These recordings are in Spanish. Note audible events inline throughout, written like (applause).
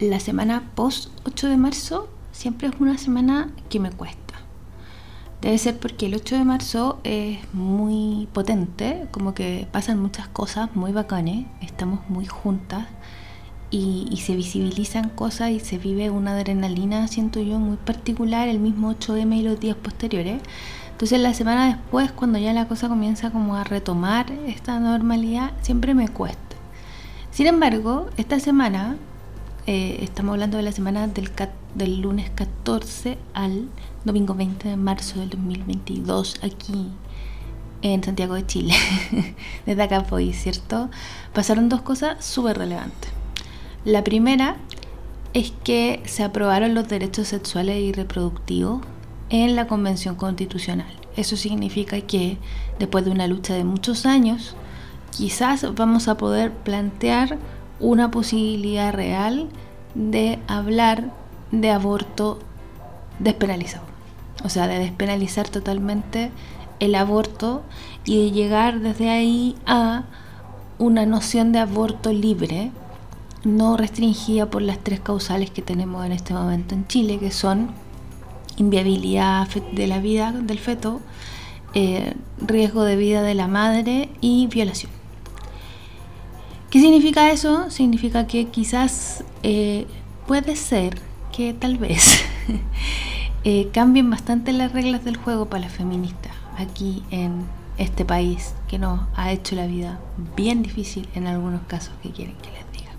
la semana post 8 de marzo siempre es una semana que me cuesta. Debe ser porque el 8 de marzo es muy potente, como que pasan muchas cosas muy bacanes, estamos muy juntas y, se visibilizan cosas y se vive una adrenalina, siento yo, muy particular el mismo 8M y los días posteriores. Entonces la semana después, cuando ya la cosa comienza como a retomar esta normalidad, siempre me cuesta. Sin embargo, esta semana, eh, estamos hablando de la semana del, del lunes 14 al domingo 20 de marzo del 2022, aquí en Santiago de Chile, (laughs) desde acá fue, ¿cierto? Pasaron dos cosas súper relevantes. La primera es que se aprobaron los derechos sexuales y reproductivos en la Convención Constitucional. Eso significa que después de una lucha de muchos años, quizás vamos a poder plantear una posibilidad real de hablar de aborto despenalizado. O sea, de despenalizar totalmente el aborto y de llegar desde ahí a una noción de aborto libre, no restringida por las tres causales que tenemos en este momento en Chile, que son inviabilidad de la vida del feto, eh, riesgo de vida de la madre y violación. ¿Qué significa eso? Significa que quizás eh, puede ser que tal vez (laughs) eh, cambien bastante las reglas del juego para las feministas aquí en este país que nos ha hecho la vida bien difícil en algunos casos que quieren que les diga.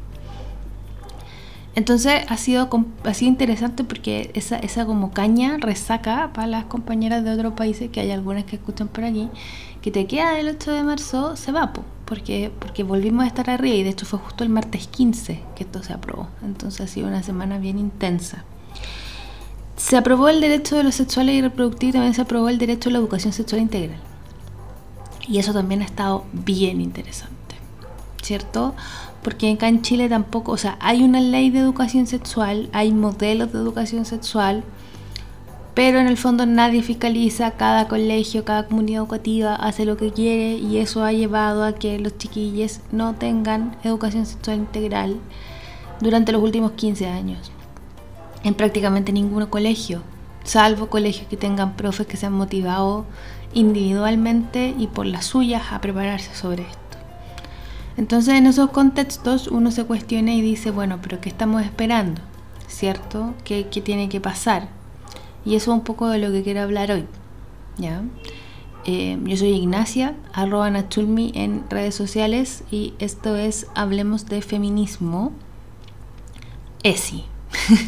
Entonces ha sido, ha interesante porque esa, esa como caña resaca para las compañeras de otros países, que hay algunas que escuchan por aquí, que te queda del 8 de marzo, se va, porque, porque volvimos a estar arriba y de hecho fue justo el martes 15 que esto se aprobó. Entonces ha sido una semana bien intensa. Se aprobó el derecho de los sexuales y reproductivos, también se aprobó el derecho a la educación sexual integral. Y eso también ha estado bien interesante, ¿cierto? Porque acá en Chile tampoco, o sea, hay una ley de educación sexual, hay modelos de educación sexual, pero en el fondo nadie fiscaliza, cada colegio, cada comunidad educativa hace lo que quiere y eso ha llevado a que los chiquillos no tengan educación sexual integral durante los últimos 15 años. En prácticamente ningún colegio, salvo colegios que tengan profes que se han motivado individualmente y por las suyas a prepararse sobre esto. Entonces en esos contextos uno se cuestiona y dice, bueno, pero ¿qué estamos esperando? ¿Cierto? ¿Qué, qué tiene que pasar? Y eso es un poco de lo que quiero hablar hoy. ¿ya? Eh, yo soy Ignacia, arroba Nachulmi en redes sociales y esto es Hablemos de Feminismo. ESI.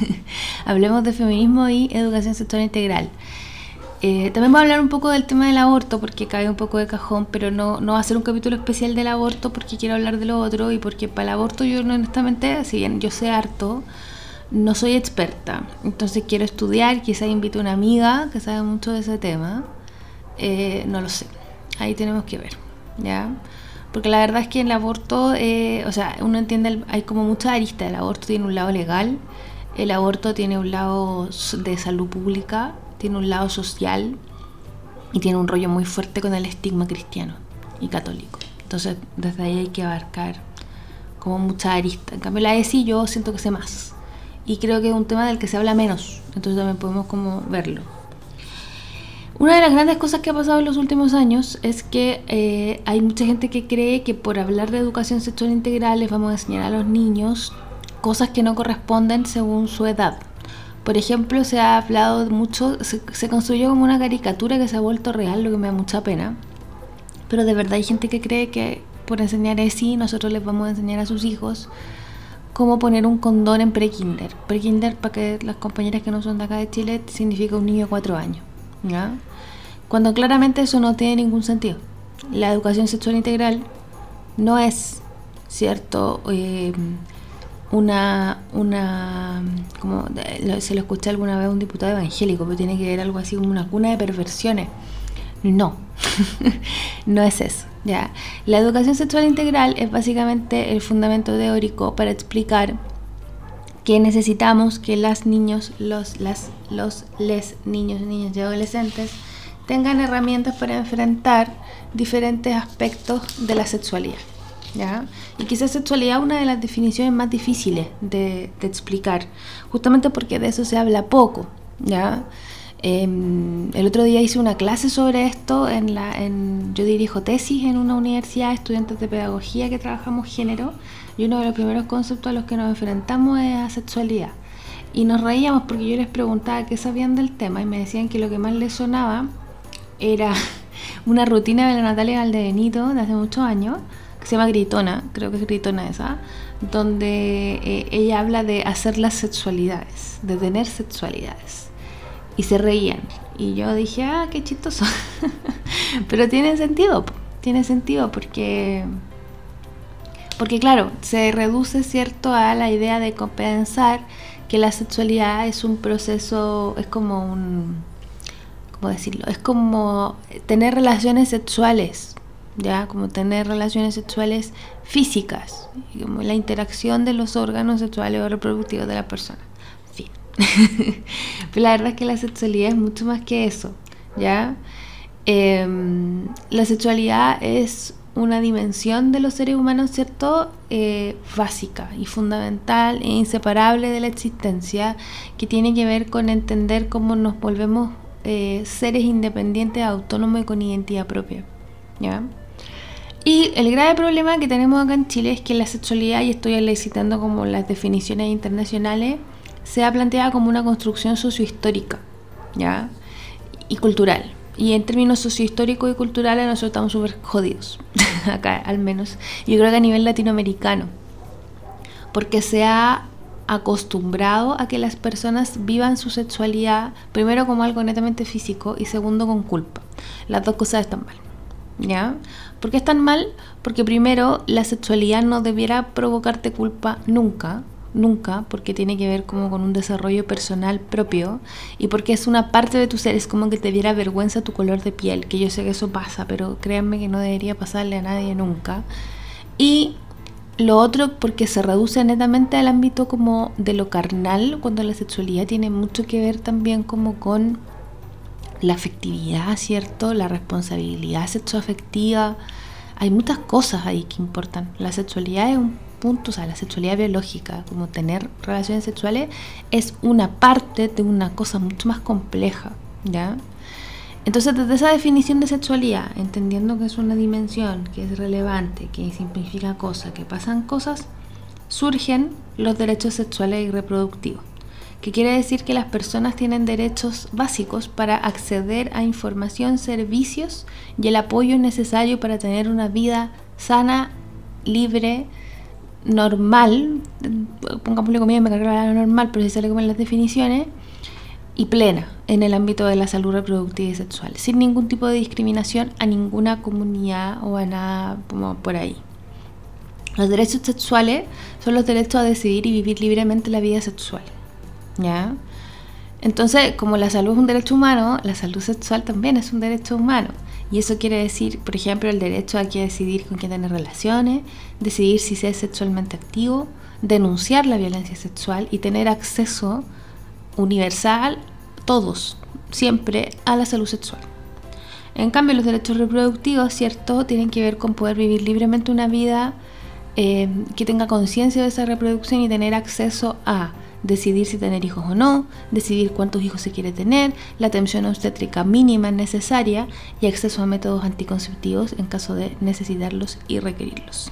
(laughs) Hablemos de feminismo y educación sexual integral. Eh, también voy a hablar un poco del tema del aborto porque cae un poco de cajón, pero no, no va a ser un capítulo especial del aborto porque quiero hablar de lo otro y porque para el aborto yo honestamente, si bien yo sé harto, no soy experta, entonces quiero estudiar, quizá invito a una amiga que sabe mucho de ese tema, eh, no lo sé, ahí tenemos que ver, ¿ya? Porque la verdad es que el aborto, eh, o sea, uno entiende, hay como mucha arista, el aborto tiene un lado legal, el aborto tiene un lado de salud pública, tiene un lado social y tiene un rollo muy fuerte con el estigma cristiano y católico. Entonces, desde ahí hay que abarcar como mucha arista. En cambio, la ESI yo siento que sé más y creo que es un tema del que se habla menos, entonces también podemos como verlo. Una de las grandes cosas que ha pasado en los últimos años es que eh, hay mucha gente que cree que por hablar de educación sexual integral les vamos a enseñar a los niños cosas que no corresponden según su edad. Por ejemplo, se ha hablado mucho, se, se construyó como una caricatura que se ha vuelto real, lo que me da mucha pena. Pero de verdad hay gente que cree que por enseñar así nosotros les vamos a enseñar a sus hijos cómo poner un condón en pre-kinder. Pre-kinder, para que las compañeras que no son de acá de Chile, significa un niño de cuatro años. ¿ya? Cuando claramente eso no tiene ningún sentido. La educación sexual integral no es, ¿cierto? Eh, una, una, como se lo escuché alguna vez a un diputado evangélico, pero tiene que ver algo así como una cuna de perversiones. No, (laughs) no es eso. ¿Ya? La educación sexual integral es básicamente el fundamento teórico para explicar que necesitamos que las niños, los, las, los les niños, niñas y adolescentes tengan herramientas para enfrentar diferentes aspectos de la sexualidad. ¿ya? Y quizás sexualidad es una de las definiciones más difíciles de, explicar, justamente porque de eso se habla poco, ¿ya? Em, el otro día hice una clase sobre esto, en la, en, yo dirijo tesis en una universidad de estudiantes de pedagogía que trabajamos género, y uno de los primeros conceptos a los que nos enfrentamos es a sexualidad. Y nos reíamos porque yo les preguntaba qué sabían del tema y me decían que lo que más les sonaba era (laughs) una rutina de la Natalia Valdebenito de hace muchos años, que se llama Gritona, creo que es Gritona esa, donde eh, ella habla de hacer las sexualidades, de tener sexualidades. Y se reían. Y yo dije, ah, qué chistoso. (laughs) Pero tiene sentido, tiene sentido porque... Porque claro, se reduce cierto a la idea de compensar que la sexualidad es un proceso, es como un, ¿cómo decirlo? Es como tener relaciones sexuales, ya, como tener relaciones sexuales físicas, como la interacción de los órganos sexuales o reproductivos de la persona. Pero (laughs) la verdad es que la sexualidad es mucho más que eso, ¿ya? Em, la sexualidad es una dimensión de los seres humanos, ¿cierto? Eh, básica y fundamental e inseparable de la existencia, que tiene que ver con entender cómo nos volvemos eh, seres independientes, autónomos y con identidad propia. ¿ya? Y el grave problema que tenemos acá en Chile es que la sexualidad, y estoy citando como las definiciones internacionales, se ha planteado como una construcción sociohistórica ¿ya? y cultural. Y en términos sociohistóricos y culturales nosotros estamos súper jodidos, (laughs) acá al menos. Yo creo que a nivel latinoamericano, porque se ha acostumbrado a que las personas vivan su sexualidad primero como algo netamente físico y segundo con culpa. Las dos cosas están mal. ¿Ya? ¿Por qué están mal? Porque primero la sexualidad no debiera provocarte culpa nunca, nunca, porque tiene que ver como con un desarrollo personal propio y porque es una parte de tu ser, es como que te diera vergüenza tu color de piel, que yo sé que eso pasa, pero créanme que no debería pasarle a nadie nunca. Y lo otro porque se reduce netamente al ámbito como de lo carnal, cuando la sexualidad tiene mucho que ver también como con la afectividad, ¿cierto? La responsabilidad sexoafectiva. Hay muchas cosas ahí que importan. La sexualidad es un punto, o sea, la sexualidad biológica, como tener relaciones sexuales, es una parte de una cosa mucho más compleja, ¿ya? Entonces, desde esa definición de sexualidad, entendiendo que es una dimensión, que es relevante, que simplifica cosas, que pasan cosas, surgen los derechos sexuales y reproductivos, que quiere decir que las personas tienen derechos básicos para acceder a información, servicios y el apoyo necesario para tener una vida sana, libre, normal, pongámosle comida, me cargo la normal, pero si sale como en las definiciones, y plena en el ámbito de la salud reproductiva y sexual, sin ningún tipo de discriminación a ninguna comunidad o a nada como por ahí. Los derechos sexuales son los derechos a decidir y vivir libremente la vida sexual. ¿Ya? Entonces, como la salud es un derecho humano, la salud sexual también es un derecho humano. Y eso quiere decir, por ejemplo, el derecho a que decidir con quién tener relaciones, decidir si se es sexualmente activo, denunciar la violencia sexual y tener acceso universal, todos, siempre, a la salud sexual. En cambio, los derechos reproductivos, ¿cierto?, tienen que ver con poder vivir libremente una vida eh, que tenga conciencia de esa reproducción y tener acceso a decidir si tener hijos o no, decidir cuántos hijos se quiere tener, la atención obstétrica mínima necesaria y acceso a métodos anticonceptivos en caso de necesitarlos y requerirlos.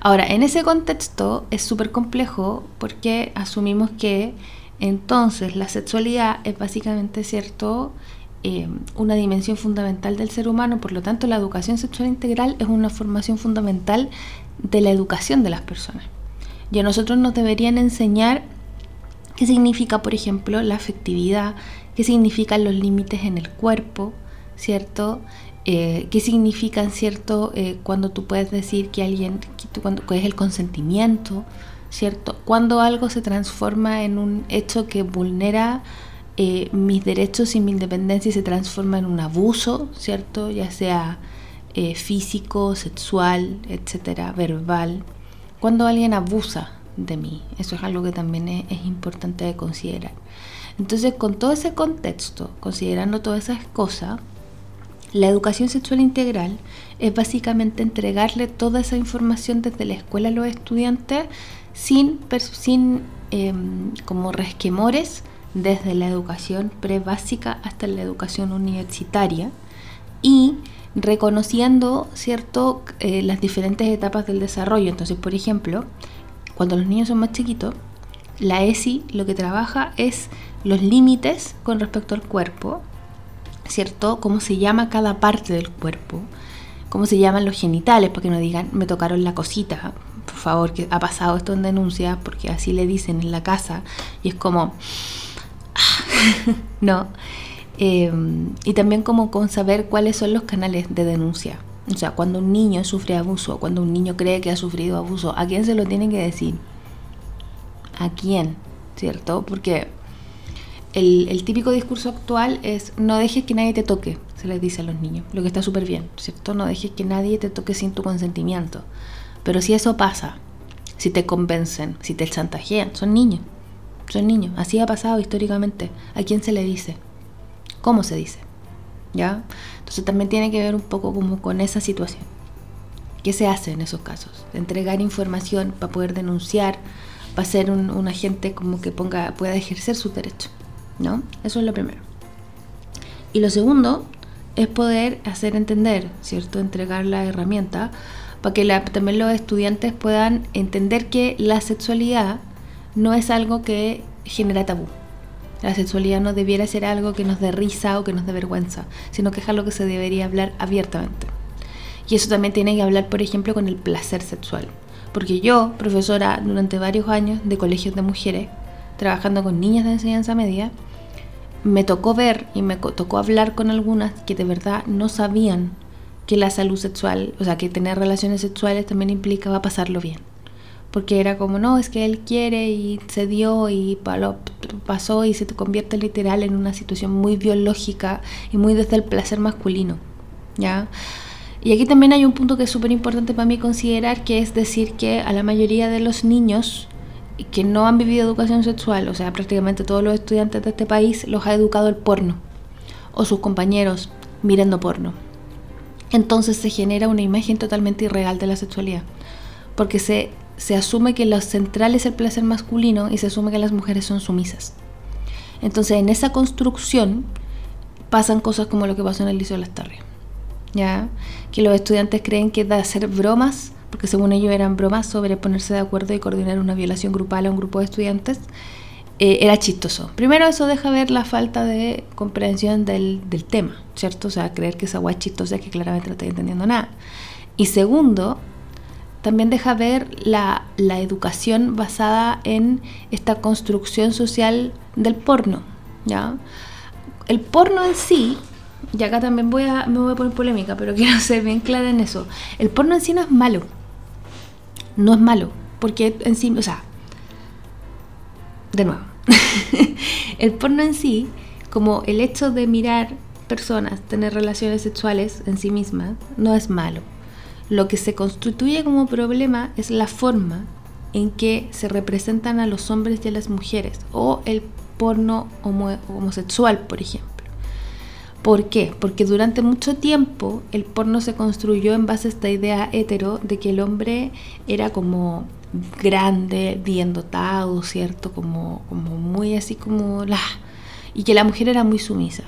Ahora, en ese contexto es súper complejo porque asumimos que entonces, la sexualidad es básicamente, ¿cierto? Eh, una dimensión fundamental del ser humano, por lo tanto la educación sexual integral es una formación fundamental de la educación de las personas. Y a nosotros nos deberían enseñar qué significa, por ejemplo, la afectividad, qué significan los límites en el cuerpo, ¿cierto? Eh, qué significan, ¿cierto? Eh, cuando tú puedes decir que alguien, que cuando, es el consentimiento, ¿cierto? Cuando algo se transforma en un hecho que vulnera eh, mis derechos y mi independencia y se transforma en un abuso, ¿cierto? Ya sea eh, físico, sexual, etcétera, verbal. Cuando alguien abusa de mí, eso es algo que también es, importante de considerar. Entonces, con todo ese contexto, considerando todas esas cosas, La educación sexual integral es básicamente entregarle toda esa información desde la escuela a los estudiantes sin, sin em, como resquemores desde la educación pre-básica hasta la educación universitaria y reconociendo cierto eh, las diferentes etapas del desarrollo. Entonces, por ejemplo, cuando los niños son más chiquitos, la ESI lo que trabaja es los límites con respecto al cuerpo, ¿cierto? Cómo se llama cada parte del cuerpo, cómo se llaman los genitales, para que no digan, me tocaron la cosita, por favor, que ha pasado esto en denuncia, porque así le dicen en la casa, y es como, (laughs) no. Em, y también como con saber cuáles son los canales de denuncia. O sea, cuando un niño sufre abuso, cuando un niño cree que ha sufrido abuso, ¿a quién se lo tiene que decir? ¿A quién? ¿Cierto? Porque el, típico discurso actual es no dejes que nadie te toque, se les dice a los niños, lo que está súper bien, ¿cierto? No dejes que nadie te toque sin tu consentimiento. Pero si eso pasa, si te convencen, si te chantajean, son niños, son niños, así ha pasado históricamente. ¿A quién se le dice? ¿Cómo se dice? Entonces también tiene que ver un poco como con esa situación. ¿Qué se hace en esos casos? Entregar información para poder denunciar, para ser un, agente como que ponga, pueda ejercer su derecho. ¿no? Eso es lo primero. Y lo segundo es poder hacer entender, ¿cierto? Entregar la herramienta para que también los estudiantes puedan entender que la sexualidad no es algo que genera tabú. La sexualidad no debiera ser algo que nos dé risa o que nos dé vergüenza, sino que es algo que se debería hablar abiertamente. Y eso también tiene que hablar, por ejemplo, con el placer sexual. Porque yo, profesora durante varios años de colegios de mujeres, trabajando con niñas de enseñanza media, me tocó ver y me tocó hablar con algunas que de verdad no sabían que la salud sexual, o sea, que tener relaciones sexuales también implicaba pasarlo bien. Porque era como, no, es que él quiere y se dio y pasó y se te convierte literal en una situación muy biológica y muy desde el placer masculino. ¿Ya? Y aquí también hay un punto que es súper importante para mí considerar, que es decir que a la mayoría de los niños que no han vivido educación sexual, o sea, prácticamente todos los estudiantes de este país los ha educado el porno, o sus compañeros mirando porno. Entonces se genera una imagen totalmente irreal de la sexualidad, porque se, se asume que lo central es el placer masculino y se asume que las mujeres son sumisas. Entonces en esa construcción pasan cosas como lo que pasó en el Liceo de las Tarrias, ¿ya? Que los estudiantes creen que de hacer bromas porque según ellos eran bromas sobre ponerse de acuerdo y coordinar una violación grupal a un grupo de estudiantes, eh, era chistoso. Primero eso deja ver la falta de comprensión del, tema, ¿cierto? O sea, creer que esa guay chistosa es que claramente no estoy entendiendo nada. Y segundo, también deja ver la, la, educación basada en esta construcción social del porno, ¿ya? El porno en sí, y acá también voy a, me voy a poner polémica, pero (laughs) quiero ser bien clara en eso, el porno en sí no es malo, no es malo, porque en sí, o sea, de nuevo, (laughs) el porno en sí, como el hecho de mirar personas, tener relaciones sexuales en sí mismas, no es malo. Lo que se constituye como problema es la forma en que se representan a los hombres y a las mujeres, o el porno homosexual, por ejemplo. ¿Por qué? Porque durante mucho tiempo el porno se construyó en base a esta idea hetero de que el hombre era como grande, bien dotado, ¿cierto? Como, como muy así como la... Y que la mujer era muy sumisa.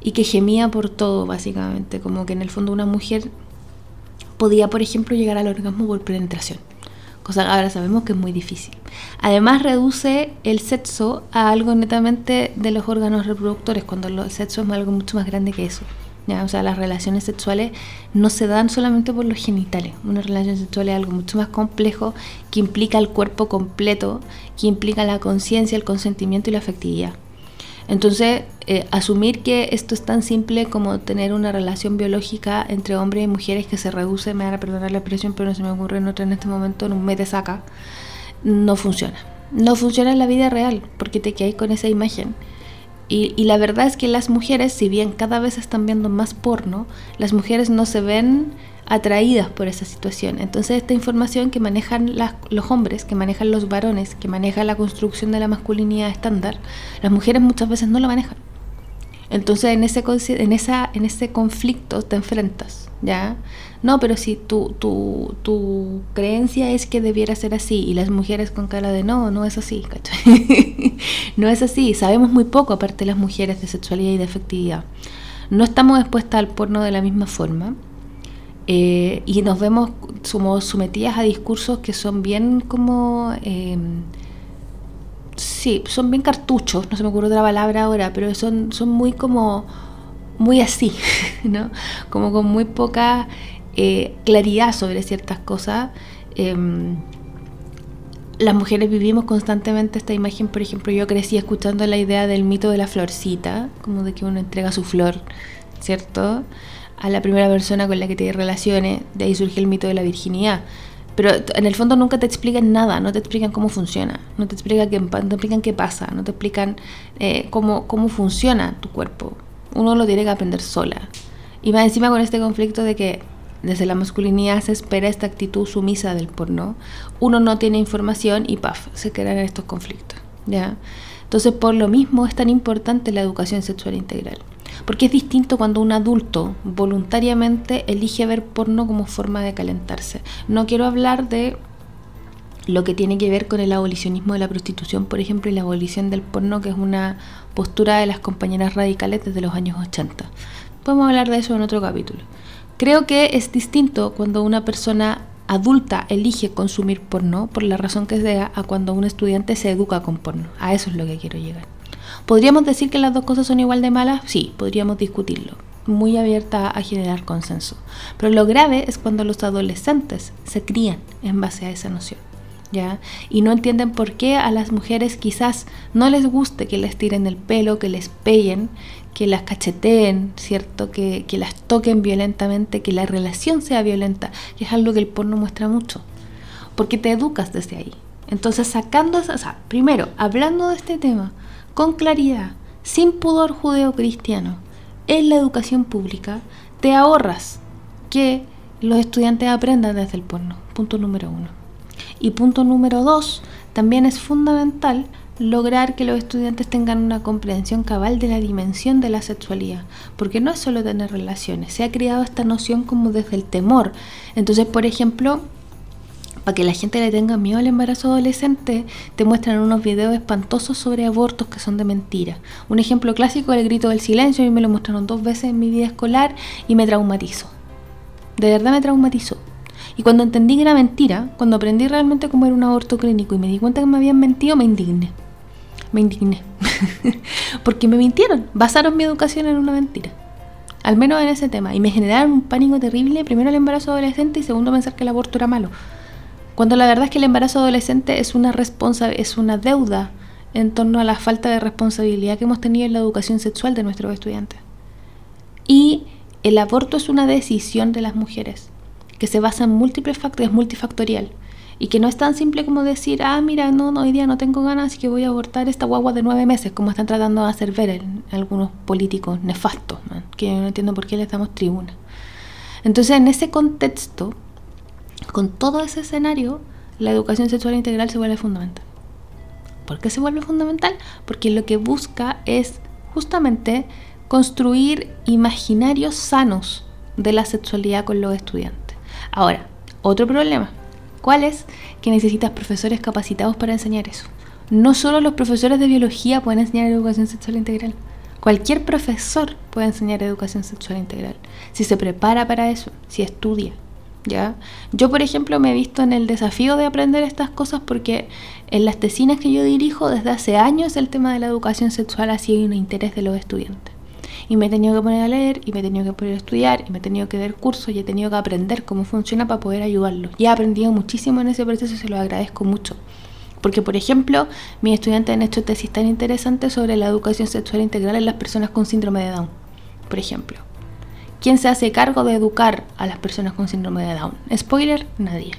Y que gemía por todo, básicamente. Como que en el fondo una mujer podía, por ejemplo, llegar al orgasmo por penetración cosa que ahora sabemos que es muy difícil. Además reduce el sexo a algo netamente de los órganos reproductores, cuando el sexo es algo mucho más grande que eso. O sea, las relaciones sexuales no se dan solamente por los genitales. Una relación sexual es algo mucho más complejo que implica el cuerpo completo, que implica la conciencia, el consentimiento y la afectividad. Entonces, eh, asumir que esto es tan simple como tener una relación biológica entre hombres y mujeres que se reduce, me van a perdonar la expresión, pero no se me ocurre en otra en este momento, en un mes no funciona. No funciona en la vida real, porque te quedas con esa imagen. Y, y, la verdad es que las mujeres, si bien cada vez están viendo más porno, las mujeres no se ven atraídas por esa situación. Entonces esta información que manejan los hombres, que manejan los varones, que manejan la construcción de la masculinidad estándar, las mujeres muchas veces no la manejan. Entonces en ese, en, esa, en ese conflicto te enfrentas, ¿ya? No, pero si tu, tu, tu creencia es que debiera ser así y las mujeres con cara de no, no es así, ¿cachai? (laughs) no es así, sabemos muy poco aparte las mujeres de sexualidad y de afectividad. No estamos expuestas al porno de la misma forma eh, y nos vemos somos sometidas a discursos que son bien como... Eh, sí, son bien cartuchos, no se me ocurre otra palabra ahora, pero son, son muy como, muy así, (laughs) ¿no? Como con muy poca eh, claridad sobre ciertas cosas. Em, las mujeres vivimos constantemente esta imagen, por ejemplo, yo crecí escuchando la idea del mito de la florcita, como de que uno entrega su flor, ¿cierto? A la primera persona con la que te relaciones, de ahí surge el mito de la virginidad. Pero en el fondo nunca te explican nada, no te explican cómo funciona, no te explican qué, te explican qué pasa, no te explican eh, cómo, cómo funciona tu cuerpo. Uno lo tiene que aprender sola. Y más encima con este conflicto de que desde la masculinidad se espera esta actitud sumisa del porno. Uno no tiene información y paf, se crean estos conflictos. ¿ya? Entonces, por lo mismo es tan importante la educación sexual integral. Porque es distinto cuando un adulto voluntariamente elige ver porno como forma de calentarse. No quiero hablar de lo que tiene que ver con el abolicionismo de la prostitución, por ejemplo, y la abolición del porno, que es una postura de las compañeras radicales desde los años 80. Podemos hablar de eso en otro capítulo. Creo que es distinto cuando una persona adulta elige consumir porno, por la razón que sea, a cuando un estudiante se educa con porno. A eso es lo que quiero llegar. ¿Podríamos decir que las dos cosas son igual de malas? Sí, podríamos discutirlo. Muy abierta a generar consenso. Pero lo grave es cuando los adolescentes se crían en base a esa noción. ¿Ya? Y no entienden por qué a las mujeres quizás no les guste que les tiren el pelo, que les peguen, que las cacheteen, ¿cierto? Que, que, las toquen violentamente, que la relación sea violenta, que es algo que el porno muestra mucho, porque te educas desde ahí. Entonces, sacando o sea, primero, hablando de este tema, con claridad, sin pudor judeo-cristiano, en la educación pública, te ahorras que los estudiantes aprendan desde el porno. Punto número uno. Y punto número dos, también es fundamental lograr que los estudiantes tengan una comprensión cabal de la dimensión de la sexualidad, porque no es solo tener relaciones, se ha creado esta noción como desde el temor. Entonces, por ejemplo, para que la gente le tenga miedo al embarazo adolescente, te muestran unos videos espantosos sobre abortos que son de mentira. Un ejemplo clásico el grito del silencio, a mí me lo mostraron dos veces en mi vida escolar y me traumatizó. De verdad me traumatizó. Y cuando entendí que era mentira, cuando aprendí realmente cómo era un aborto clínico y me di cuenta que me habían mentido, me indigné. Me indigné. (laughs) Porque me mintieron, basaron mi educación en una mentira. Al menos en ese tema. Y me generaron un pánico terrible, primero el embarazo adolescente y segundo pensar que el aborto era malo. Cuando la verdad es que el embarazo adolescente es una, responsa es una deuda en torno a la falta de responsabilidad que hemos tenido en la educación sexual de nuestros estudiantes. Y el aborto es una decisión de las mujeres que se basa en múltiples factores, multifactorial. Y que no es tan simple como decir, ah, mira, no, hoy día no tengo ganas, así que voy a abortar esta guagua de nueve meses, como están tratando de hacer ver algunos políticos nefastos, que no entiendo por qué les damos tribuna. Entonces, en ese contexto, con todo ese escenario, la educación sexual integral se vuelve fundamental. ¿Por qué se vuelve fundamental? Porque lo que busca es justamente construir imaginarios sanos de la sexualidad con los estudiantes. Ahora, otro problema, ¿cuál es? Que necesitas profesores capacitados para enseñar eso. No solo los profesores de biología pueden enseñar educación sexual integral. Cualquier profesor puede enseñar educación sexual integral, si se prepara para eso, si estudia, ¿ya? Yo, por ejemplo, me he visto en el desafío de aprender estas cosas porque en las tesinas que yo dirijo desde hace años el tema de la educación sexual ha sido un interés de los estudiantes. Y me he tenido que poner a leer, y me he tenido que poner a estudiar, y me he tenido que ver cursos, y he tenido que aprender cómo funciona para poder ayudarlos. Y he aprendido muchísimo en ese proceso y se lo agradezco mucho. Porque, por ejemplo, mis estudiantes han hecho tesis tan interesantes sobre la educación sexual integral en las personas con síndrome de Down, por ejemplo. ¿Quién se hace cargo de educar a las personas con síndrome de Down? Spoiler, nadie.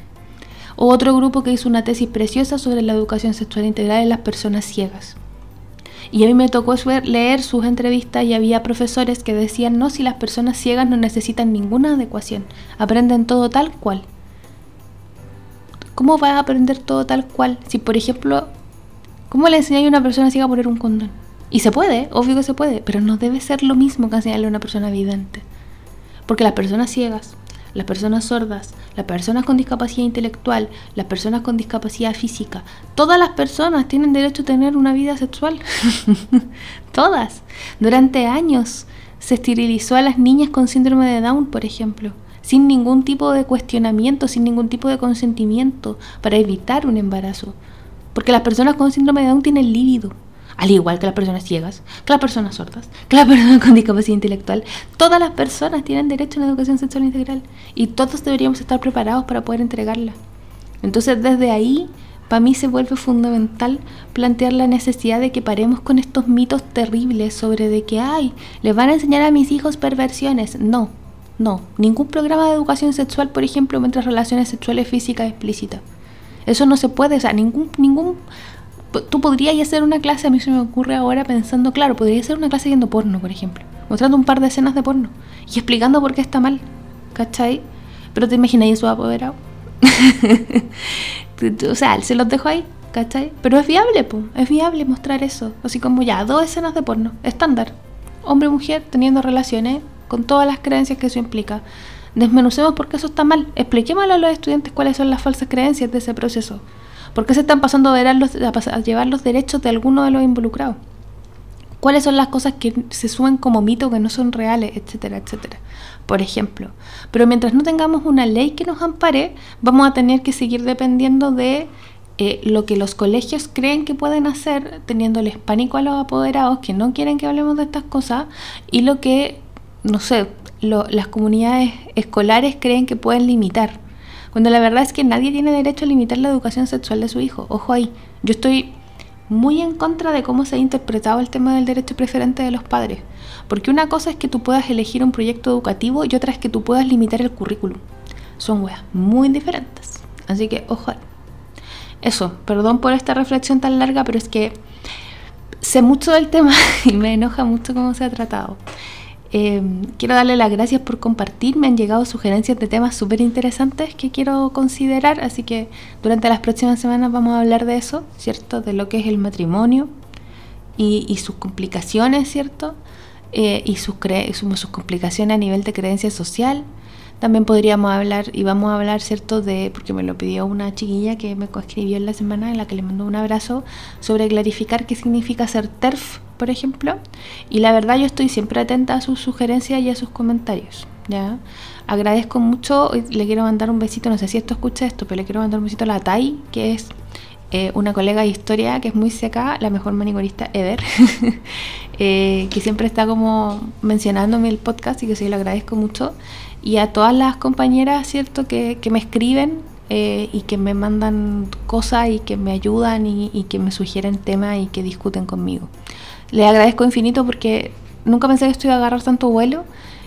O otro grupo que hizo una tesis preciosa sobre la educación sexual integral en las personas ciegas. Y a mí me tocó leer sus entrevistas y había profesores que decían, no, si las personas ciegas no necesitan ninguna adecuación, aprenden todo tal cual. ¿Cómo vas a aprender todo tal cual? Si, por ejemplo, ¿cómo le enseñáis a una persona ciega a poner un condón? Y se puede, obvio que se puede, pero no debe ser lo mismo que enseñarle a una persona vidente. Porque las personas ciegas, las personas sordas, las personas con discapacidad intelectual, las personas con discapacidad física, todas las personas tienen derecho a tener una vida sexual. (laughs) todas. Durante años se esterilizó a las niñas con síndrome de Down, por ejemplo, sin ningún tipo de cuestionamiento, sin ningún tipo de consentimiento, para evitar un embarazo. Porque las personas con síndrome de Down tienen líbido al igual que las personas ciegas, que las personas sordas, que las personas con discapacidad intelectual. Todas las personas tienen derecho a una educación sexual integral y todos deberíamos estar preparados para poder entregarla. Entonces desde ahí, para mí se vuelve fundamental plantear la necesidad de que paremos con estos mitos terribles sobre de que, ay, les van a enseñar a mis hijos perversiones. No, no, ningún programa de educación sexual, por ejemplo, mientras relaciones sexuales físicas explícitas. Eso no se puede, o sea, ningún, ningún tú podrías hacer una clase, a mí se me ocurre ahora pensando, claro, podría hacer una clase viendo porno, por ejemplo, mostrando un par de escenas de porno y explicando por qué está mal, ¿cachai? Pero te imagináis eso apoderado. (laughs) o sea, se los dejo ahí, ¿cachai? Pero es viable, pues, es viable mostrar eso, así como ya, dos escenas de porno, estándar, hombre y mujer teniendo relaciones con todas las creencias que eso implica. Desmenucemos por qué eso está mal, expliquémosle a los estudiantes cuáles son las falsas creencias de ese proceso ¿Por qué se están pasando a, a, llevar los derechos de alguno de los involucrados? ¿Cuáles son las cosas que se suben como mito que no son reales, etcétera, etcétera? Por ejemplo. Pero mientras no tengamos una ley que nos ampare, vamos a tener que seguir dependiendo de eh, lo que los colegios creen que pueden hacer, teniéndoles pánico a los apoderados que no quieren que hablemos de estas cosas, y lo que, no sé, las comunidades escolares creen que pueden limitar. Cuando la verdad es que nadie tiene derecho a limitar la educación sexual de su hijo. Ojo ahí, yo estoy muy en contra de cómo se ha interpretado el tema del derecho preferente de los padres. Porque una cosa es que tú puedas elegir un proyecto educativo y otra es que tú puedas limitar el currículum. Son weas muy diferentes. Así que, ojo. Eso, perdón por esta reflexión tan larga, pero es que sé mucho del tema (laughs) y me enoja mucho cómo se ha tratado. Em, quiero darle las gracias por compartir. Me han llegado sugerencias de temas súper interesantes que quiero considerar, así que durante las próximas semanas vamos a hablar de eso, ¿cierto? De lo que es el matrimonio y, sus complicaciones, ¿cierto? Eh, y sus, sus complicaciones a nivel de creencia social. También podríamos hablar, y vamos a hablar, ¿cierto?, de, porque me lo pidió una chiquilla que me coescribió en la semana, en la que le mandó un abrazo, sobre clarificar qué significa ser TERF, por ejemplo. Y la verdad yo estoy siempre atenta a sus sugerencias y a sus comentarios, ¿ya? Agradezco mucho, le quiero mandar un besito, no sé si esto escucha esto, pero le quiero mandar un besito a la Tai, que es eh, una colega de historia que es muy seca, la mejor manicurista ever, (laughs) eh, que siempre está como mencionándome el podcast y que sí lo agradezco mucho y a todas las compañeras, ¿cierto?, que, me escriben eh, y que me mandan cosas y que me ayudan y, que me sugieren temas y que discuten conmigo. Les agradezco infinito porque nunca pensé que esto iba a agarrar tanto vuelo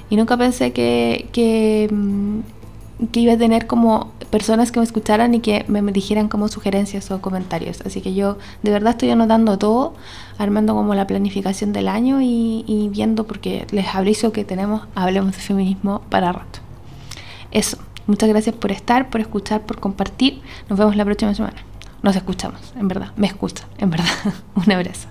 y nunca pensé que, que, mm, que iba a tener como personas que me escucharan y que me, dijeran como sugerencias o comentarios. Así que yo de verdad estoy anotando todo, armando como la planificación del año y, viendo porque les aviso que tenemos Hablemos de Feminismo para rato. Eso, muchas gracias por estar, por escuchar, por compartir. Nos vemos la próxima semana. Nos escuchamos, en verdad. Me escuchan, en verdad. (laughs) Un abrazo.